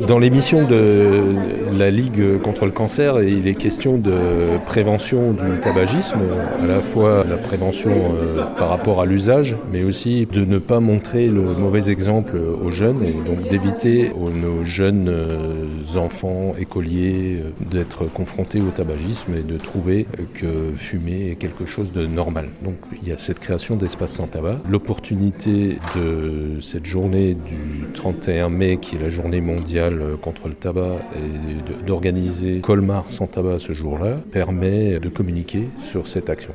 Dans l'émission de la Ligue contre le cancer, il est question de prévention du tabagisme, à la fois la prévention euh, par rapport à l'usage, mais aussi de ne pas montrer le mauvais exemple aux jeunes et donc d'éviter aux nos jeunes euh, enfants, écoliers, euh, d'être confrontés au tabagisme et de trouver que fumer est quelque chose de normal. Donc il y a cette création d'espaces sans tabac. L'opportunité de cette journée du 31 mai, qui est la journée mondiale contre le tabac, et d'organiser Colmar sans tabac ce jour-là, permet de communiquer sur cette action.